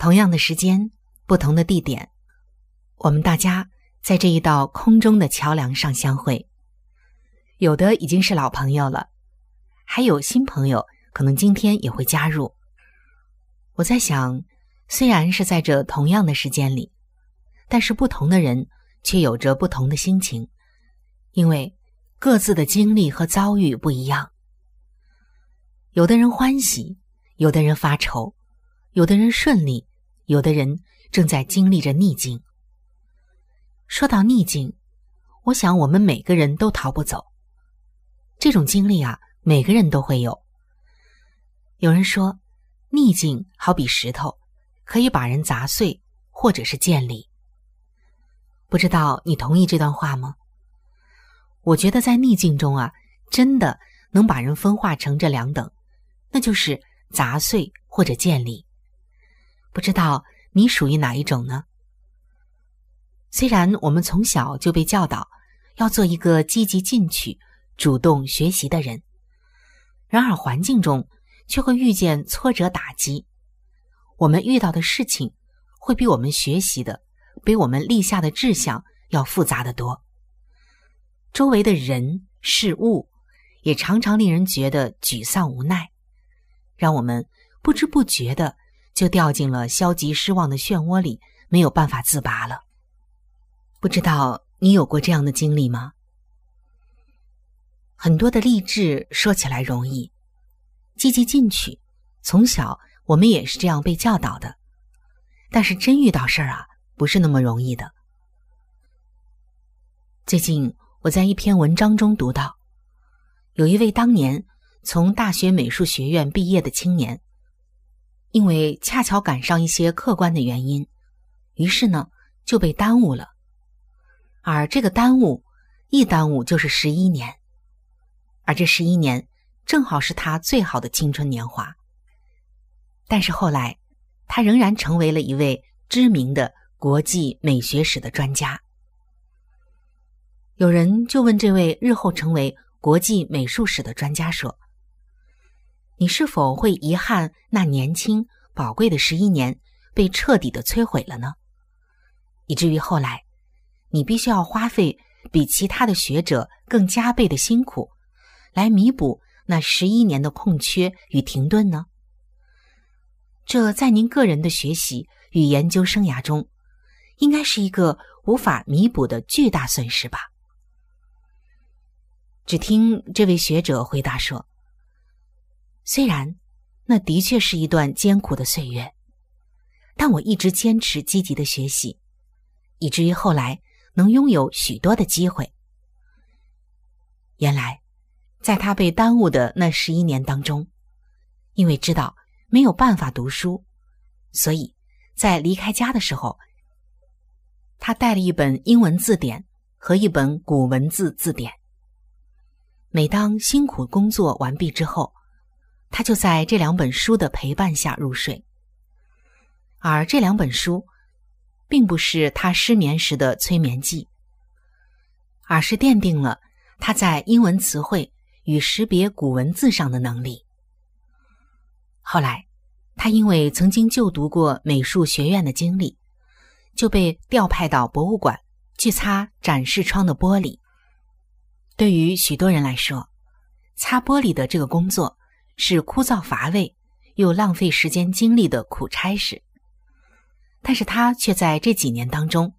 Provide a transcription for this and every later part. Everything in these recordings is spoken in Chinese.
同样的时间，不同的地点，我们大家在这一道空中的桥梁上相会。有的已经是老朋友了，还有新朋友，可能今天也会加入。我在想，虽然是在这同样的时间里，但是不同的人却有着不同的心情，因为各自的经历和遭遇不一样。有的人欢喜，有的人发愁，有的人顺利，有的人正在经历着逆境。说到逆境，我想我们每个人都逃不走。这种经历啊，每个人都会有。有人说，逆境好比石头，可以把人砸碎，或者是建立。不知道你同意这段话吗？我觉得在逆境中啊，真的能把人分化成这两等，那就是砸碎或者建立。不知道你属于哪一种呢？虽然我们从小就被教导要做一个积极进取。主动学习的人，然而环境中却会遇见挫折打击。我们遇到的事情会比我们学习的、比我们立下的志向要复杂的多。周围的人事物也常常令人觉得沮丧无奈，让我们不知不觉的就掉进了消极失望的漩涡里，没有办法自拔了。不知道你有过这样的经历吗？很多的励志说起来容易，积极进取，从小我们也是这样被教导的。但是真遇到事儿啊，不是那么容易的。最近我在一篇文章中读到，有一位当年从大学美术学院毕业的青年，因为恰巧赶上一些客观的原因，于是呢就被耽误了。而这个耽误，一耽误就是十一年。而这十一年正好是他最好的青春年华。但是后来，他仍然成为了一位知名的国际美学史的专家。有人就问这位日后成为国际美术史的专家说：“你是否会遗憾那年轻宝贵的十一年被彻底的摧毁了呢？以至于后来，你必须要花费比其他的学者更加倍的辛苦。”来弥补那十一年的空缺与停顿呢？这在您个人的学习与研究生涯中，应该是一个无法弥补的巨大损失吧？只听这位学者回答说：“虽然那的确是一段艰苦的岁月，但我一直坚持积极的学习，以至于后来能拥有许多的机会。原来。”在他被耽误的那十一年当中，因为知道没有办法读书，所以在离开家的时候，他带了一本英文字典和一本古文字字典。每当辛苦工作完毕之后，他就在这两本书的陪伴下入睡。而这两本书，并不是他失眠时的催眠剂，而是奠定了他在英文词汇与识别古文字上的能力。后来，他因为曾经就读过美术学院的经历，就被调派到博物馆去擦展示窗的玻璃。对于许多人来说，擦玻璃的这个工作是枯燥乏味又浪费时间精力的苦差事。但是他却在这几年当中，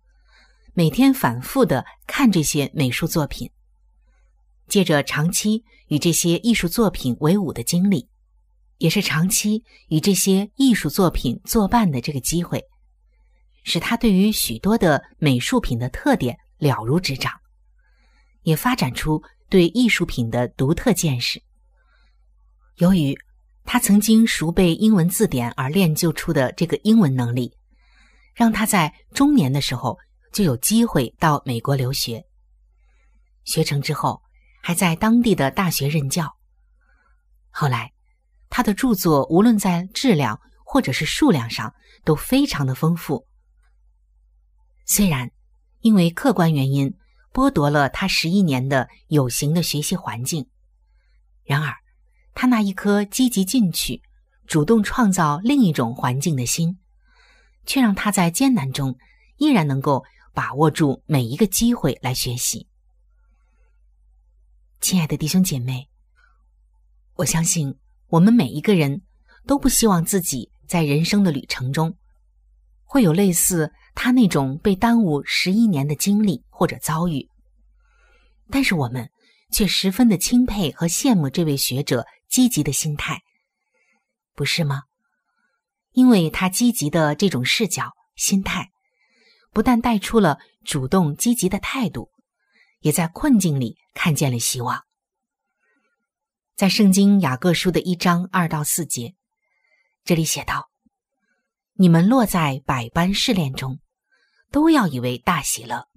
每天反复的看这些美术作品，借着长期与这些艺术作品为伍的经历，也是长期与这些艺术作品作伴的这个机会，使他对于许多的美术品的特点了如指掌，也发展出对艺术品的独特见识。由于他曾经熟背英文字典而练就出的这个英文能力。让他在中年的时候就有机会到美国留学，学成之后还在当地的大学任教。后来，他的著作无论在质量或者是数量上都非常的丰富。虽然因为客观原因剥夺了他十一年的有形的学习环境，然而他那一颗积极进取、主动创造另一种环境的心。却让他在艰难中依然能够把握住每一个机会来学习。亲爱的弟兄姐妹，我相信我们每一个人都不希望自己在人生的旅程中会有类似他那种被耽误十一年的经历或者遭遇。但是我们却十分的钦佩和羡慕这位学者积极的心态，不是吗？因为他积极的这种视角、心态，不但带出了主动积极的态度，也在困境里看见了希望。在圣经雅各书的一章二到四节，这里写道：“你们落在百般试炼中，都要以为大喜乐，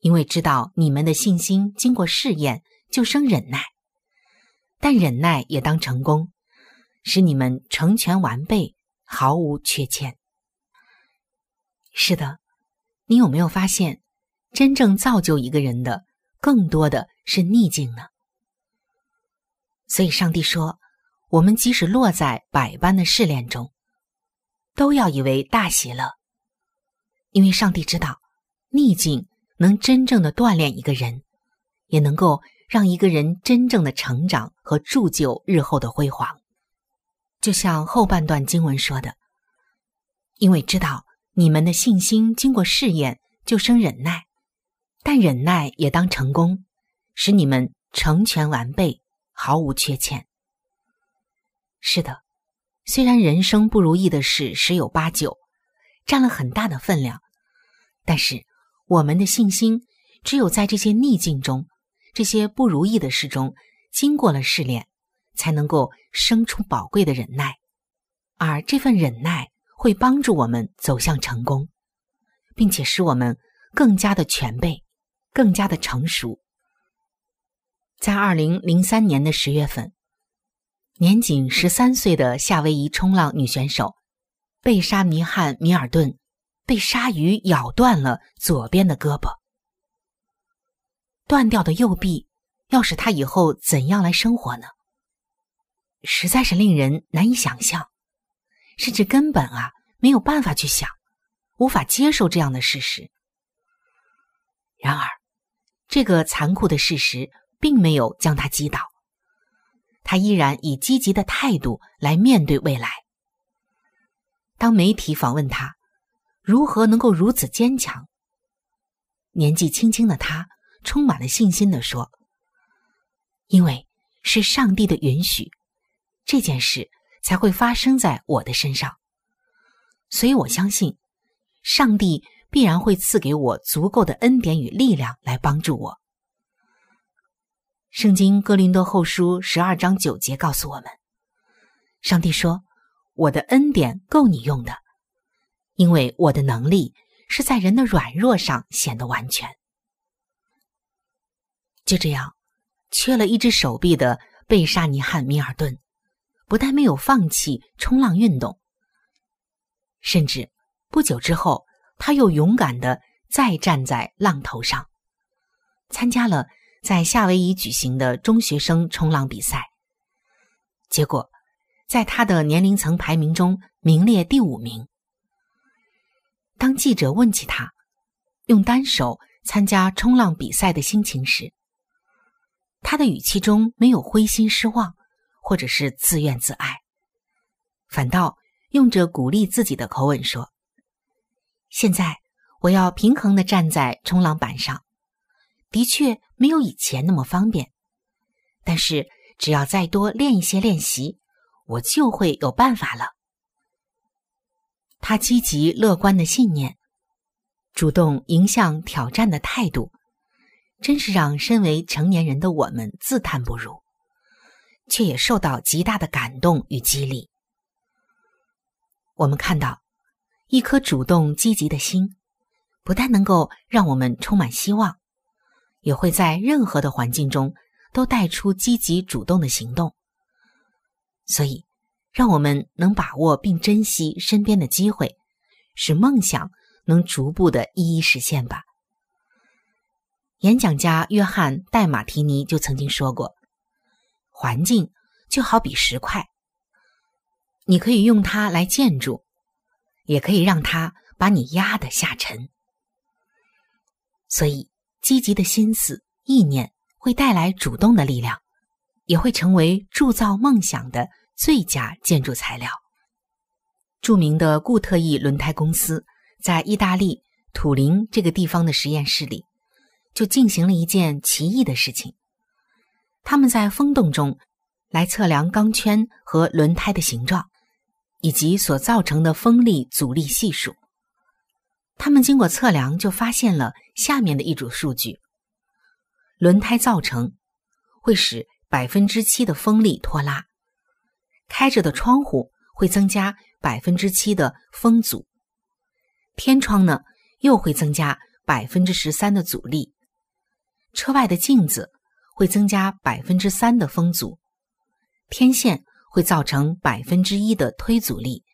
因为知道你们的信心经过试验，就生忍耐。但忍耐也当成功，使你们成全完备。”毫无缺欠。是的，你有没有发现，真正造就一个人的，更多的是逆境呢？所以，上帝说，我们即使落在百般的试炼中，都要以为大喜乐，因为上帝知道，逆境能真正的锻炼一个人，也能够让一个人真正的成长和铸就日后的辉煌。就像后半段经文说的，因为知道你们的信心经过试验，就生忍耐；但忍耐也当成功，使你们成全完备，毫无缺欠。是的，虽然人生不如意的事十有八九，占了很大的分量，但是我们的信心只有在这些逆境中、这些不如意的事中经过了试炼。才能够生出宝贵的忍耐，而这份忍耐会帮助我们走向成功，并且使我们更加的全备，更加的成熟。在二零零三年的十月份，年仅十三岁的夏威夷冲浪女选手贝沙尼汉·米尔顿被鲨鱼咬断了左边的胳膊，断掉的右臂要使他以后怎样来生活呢？实在是令人难以想象，甚至根本啊没有办法去想，无法接受这样的事实。然而，这个残酷的事实并没有将他击倒，他依然以积极的态度来面对未来。当媒体访问他如何能够如此坚强，年纪轻轻的他充满了信心的说：“因为是上帝的允许。”这件事才会发生在我的身上，所以我相信，上帝必然会赐给我足够的恩典与力量来帮助我。圣经哥林多后书十二章九节告诉我们，上帝说：“我的恩典够你用的，因为我的能力是在人的软弱上显得完全。”就这样，缺了一只手臂的贝沙尼汉·米尔顿。不但没有放弃冲浪运动，甚至不久之后，他又勇敢的再站在浪头上，参加了在夏威夷举行的中学生冲浪比赛。结果，在他的年龄层排名中名列第五名。当记者问起他用单手参加冲浪比赛的心情时，他的语气中没有灰心失望，或者是自怨自艾，反倒用着鼓励自己的口吻说：“现在我要平衡的站在冲浪板上，的确没有以前那么方便，但是只要再多练一些练习，我就会有办法了。”他积极乐观的信念，主动迎向挑战的态度，真是让身为成年人的我们自叹不如，却也受到极大的感动与激励。我们看到，一颗主动积极的心，不但能够让我们充满希望，也会在任何的环境中都带出积极主动的行动。所以。让我们能把握并珍惜身边的机会，使梦想能逐步的一一实现吧。演讲家约翰·戴马提尼就曾经说过：“环境就好比石块，你可以用它来建筑，也可以让它把你压得下沉。”所以，积极的心思、意念会带来主动的力量，也会成为铸造梦想的。最佳建筑材料。著名的固特异轮胎公司在意大利土林这个地方的实验室里，就进行了一件奇异的事情。他们在风洞中来测量钢圈和轮胎的形状，以及所造成的风力阻力系数。他们经过测量，就发现了下面的一组数据：轮胎造成会使百分之七的风力拖拉。开着的窗户会增加百分之七的风阻，天窗呢又会增加百分之十三的阻力，车外的镜子会增加百分之三的风阻，天线会造成百分之一的推阻力。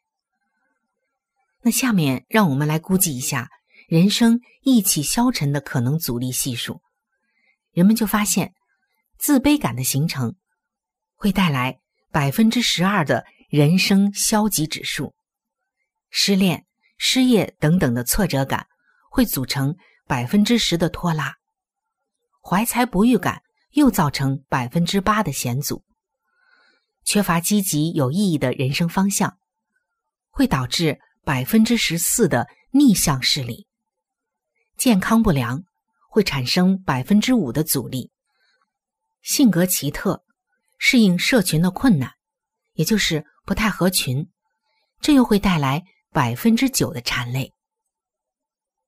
那下面让我们来估计一下人生意气消沉的可能阻力系数，人们就发现自卑感的形成会带来。百分之十二的人生消极指数，失恋、失业等等的挫折感会组成百分之十的拖拉，怀才不遇感又造成百分之八的险阻，缺乏积极有意义的人生方向，会导致百分之十四的逆向势力，健康不良会产生百分之五的阻力，性格奇特。适应社群的困难，也就是不太合群，这又会带来百分之九的缠累。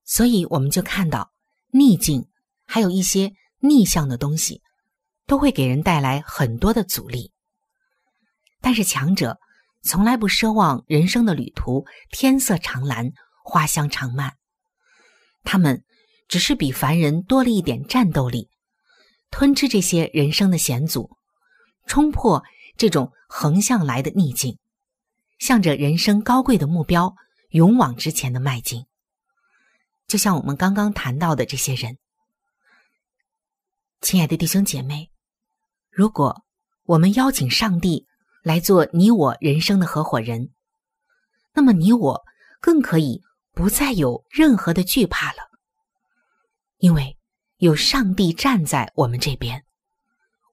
所以我们就看到逆境，还有一些逆向的东西，都会给人带来很多的阻力。但是强者从来不奢望人生的旅途天色长蓝、花香长漫，他们只是比凡人多了一点战斗力，吞吃这些人生的险阻。冲破这种横向来的逆境，向着人生高贵的目标勇往直前的迈进。就像我们刚刚谈到的这些人，亲爱的弟兄姐妹，如果我们邀请上帝来做你我人生的合伙人，那么你我更可以不再有任何的惧怕了，因为有上帝站在我们这边。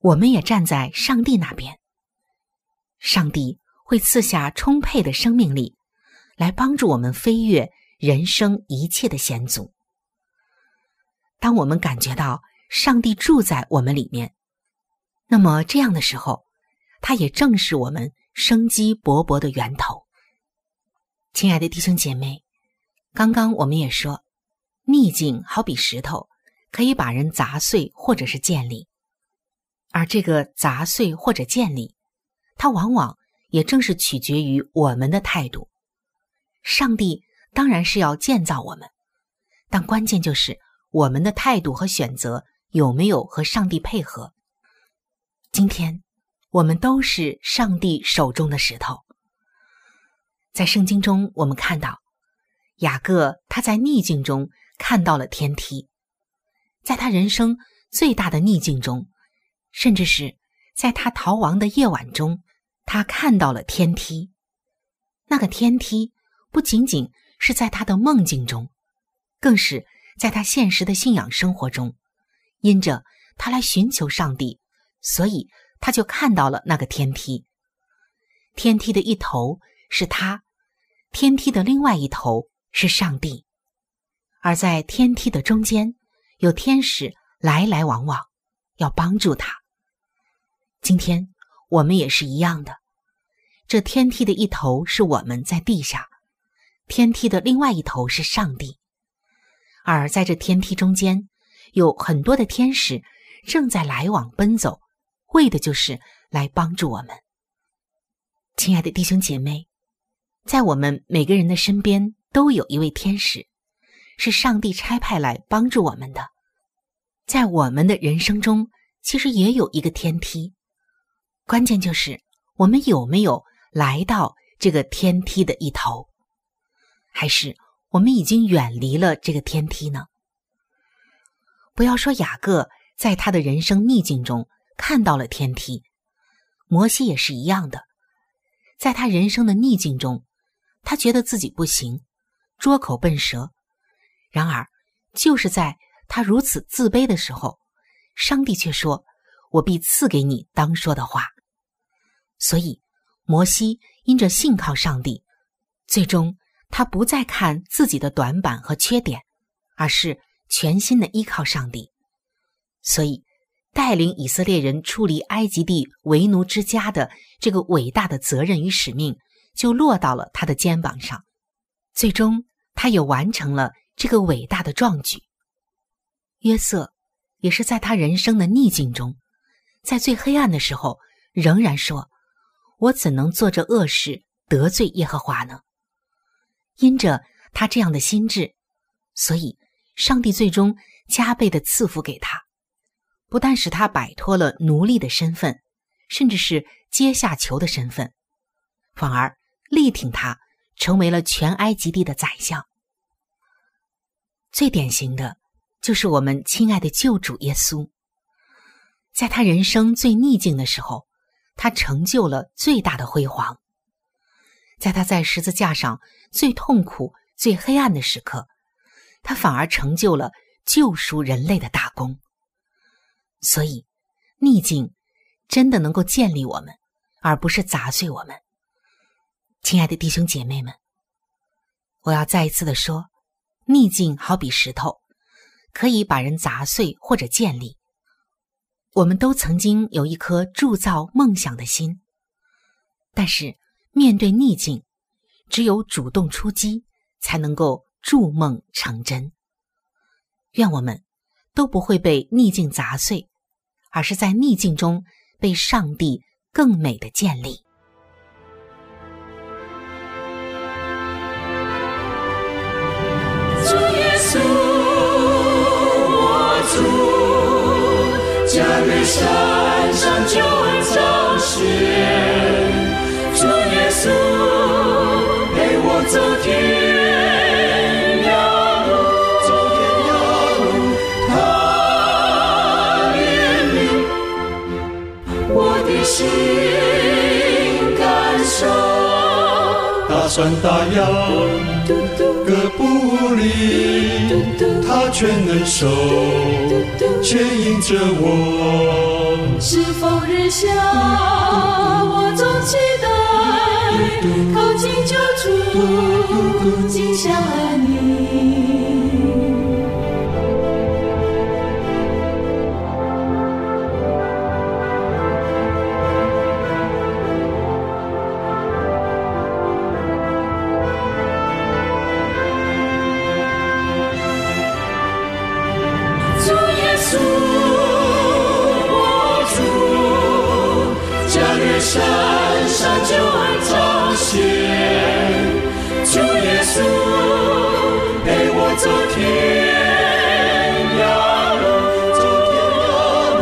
我们也站在上帝那边，上帝会赐下充沛的生命力，来帮助我们飞跃人生一切的险阻。当我们感觉到上帝住在我们里面，那么这样的时候，他也正是我们生机勃勃的源头。亲爱的弟兄姐妹，刚刚我们也说，逆境好比石头，可以把人砸碎或者是建立。而这个砸碎或者建立，它往往也正是取决于我们的态度。上帝当然是要建造我们，但关键就是我们的态度和选择有没有和上帝配合。今天我们都是上帝手中的石头。在圣经中，我们看到雅各他在逆境中看到了天梯，在他人生最大的逆境中，甚至是在他逃亡的夜晚中，他看到了天梯。那个天梯不仅仅是在他的梦境中，更是在他现实的信仰生活中，因着他来寻求上帝，所以他就看到了那个天梯。天梯的一头是他，天梯的另外一头是上帝，而在天梯的中间，有天使来来往往，要帮助他。今天我们也是一样的，这天梯的一头是我们在地下，天梯的另外一头是上帝，而在这天梯中间，有很多的天使正在来往奔走，为的就是来帮助我们。亲爱的弟兄姐妹，在我们每个人的身边都有一位天使，是上帝差派来帮助我们的。在我们的人生中，其实也有一个天梯，关键就是我们有没有来到这个天梯的一头，还是我们已经远离了这个天梯呢？不要说雅各在他的人生逆境中看到了天梯，摩西也是一样的。在他人生的逆境中，他觉得自己不行，拙口笨舌。然而，就是在他如此自卑的时候，上帝却说：“我必赐给你当说的话。”所以，摩西因着信靠上帝，最终他不再看自己的短板和缺点，而是全心的依靠上帝。所以。带领以色列人出离埃及地为奴之家的这个伟大的责任与使命，就落到了他的肩膀上。最终，他也完成了这个伟大的壮举。约瑟也是在他人生的逆境中，在最黑暗的时候，仍然说：“我怎能做这恶事得罪耶和华呢？”因着他这样的心智，所以上帝最终加倍的赐福给他。不但使他摆脱了奴隶的身份，甚至是阶下囚的身份，反而力挺他成为了全埃及地的宰相。最典型的，就是我们亲爱的救主耶稣，在他人生最逆境的时候，他成就了最大的辉煌；在他在十字架上最痛苦、最黑暗的时刻，他反而成就了救赎人类的大功。所以，逆境真的能够建立我们，而不是砸碎我们。亲爱的弟兄姐妹们，我要再一次的说，逆境好比石头，可以把人砸碎或者建立。我们都曾经有一颗铸造梦想的心，但是面对逆境，只有主动出击，才能够筑梦成真。愿我们都不会被逆境砸碎。而是在逆境中被上帝更美的建立。主耶稣，我主，加略山上救恩山大洋各不离，他全能手牵引着我。是否日下，我总期待靠近救主，尽享安宁。主啊主，加略山上旧暗藏险，求耶稣陪我走天涯路，走天涯路，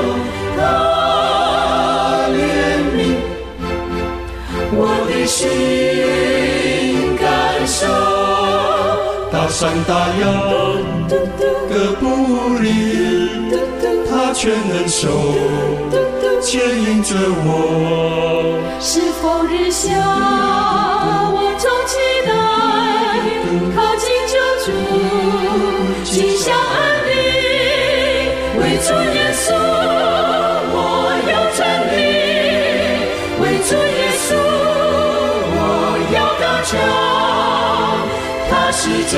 到怜悯我的心感受，大山大洋。哥布林，他全能手牵引着我。是否日下我总期待靠近救主，心相安宁，为主耶稣我要站立，为主耶稣我要刚强，他是真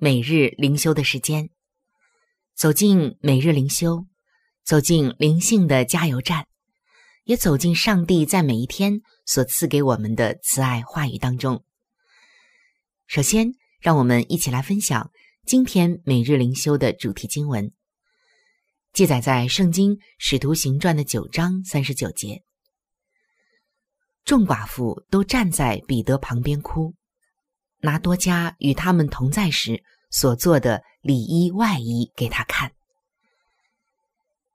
每日灵修的时间。走进每日灵修，走进灵性的加油站，也走进上帝在每一天所赐给我们的慈爱话语当中。首先，让我们一起来分享今天每日灵修的主题经文，记载在《圣经使徒行传》的九章三十九节。众寡妇都站在彼得旁边哭。拿多加与他们同在时所做的里衣外衣给他看。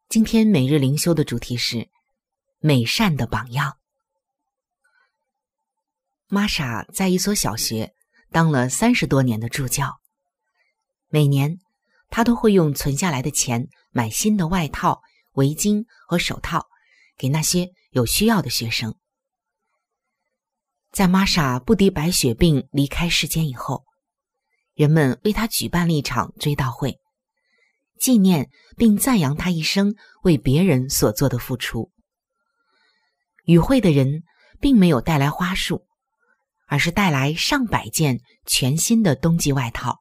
今天每日灵修的主题是美善的榜样。玛莎在一所小学当了三十多年的助教，每年她都会用存下来的钱买新的外套、围巾和手套，给那些有需要的学生。在玛莎不敌白血病离开世间以后，人们为她举办了一场追悼会，纪念并赞扬她一生为别人所做的付出。与会的人并没有带来花束，而是带来上百件全新的冬季外套，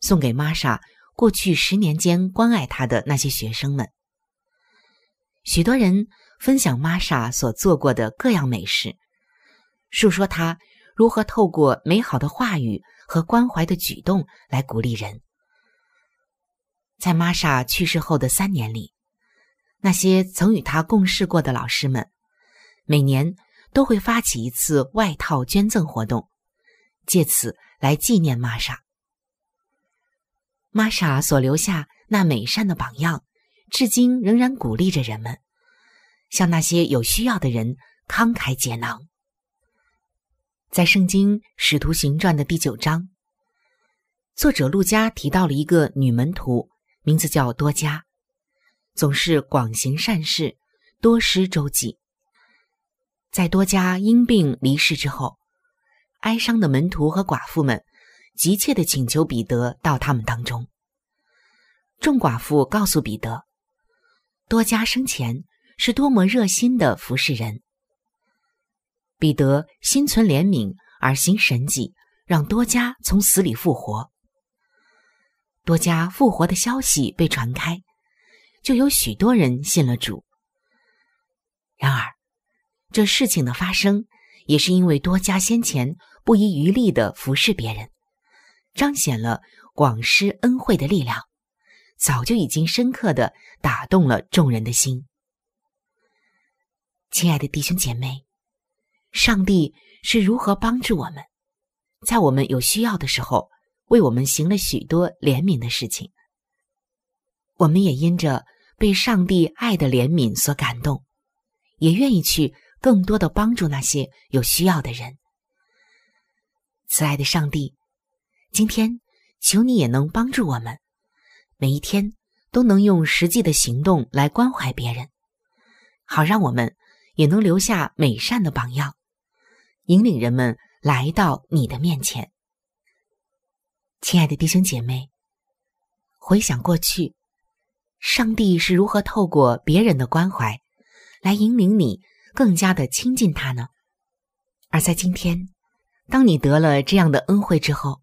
送给玛莎过去十年间关爱她的那些学生们。许多人分享玛莎所做过的各样美事。述说他如何透过美好的话语和关怀的举动来鼓励人。在玛莎去世后的三年里，那些曾与他共事过的老师们，每年都会发起一次外套捐赠活动，借此来纪念玛莎。玛莎所留下那美善的榜样，至今仍然鼓励着人们，向那些有需要的人慷慨解囊。在《圣经·使徒行传》的第九章，作者路加提到了一个女门徒，名字叫多加，总是广行善事，多施周济。在多加因病离世之后，哀伤的门徒和寡妇们急切的请求彼得到他们当中。众寡妇告诉彼得，多加生前是多么热心的服侍人。彼得心存怜悯而行神迹，让多加从死里复活。多加复活的消息被传开，就有许多人信了主。然而，这事情的发生也是因为多加先前不遗余力的服侍别人，彰显了广施恩惠的力量，早就已经深刻的打动了众人的心。亲爱的弟兄姐妹，上帝是如何帮助我们，在我们有需要的时候，为我们行了许多怜悯的事情。我们也因着被上帝爱的怜悯所感动，也愿意去更多的帮助那些有需要的人。慈爱的上帝，今天求你也能帮助我们，每一天都能用实际的行动来关怀别人，好让我们也能留下美善的榜样，引领人们来到你的面前。亲爱的弟兄姐妹，回想过去，上帝是如何透过别人的关怀，来引领你更加的亲近他呢？而在今天。当你得了这样的恩惠之后，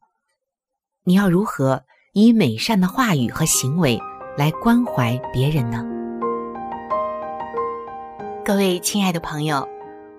你要如何以美善的话语和行为来关怀别人呢？各位亲爱的朋友，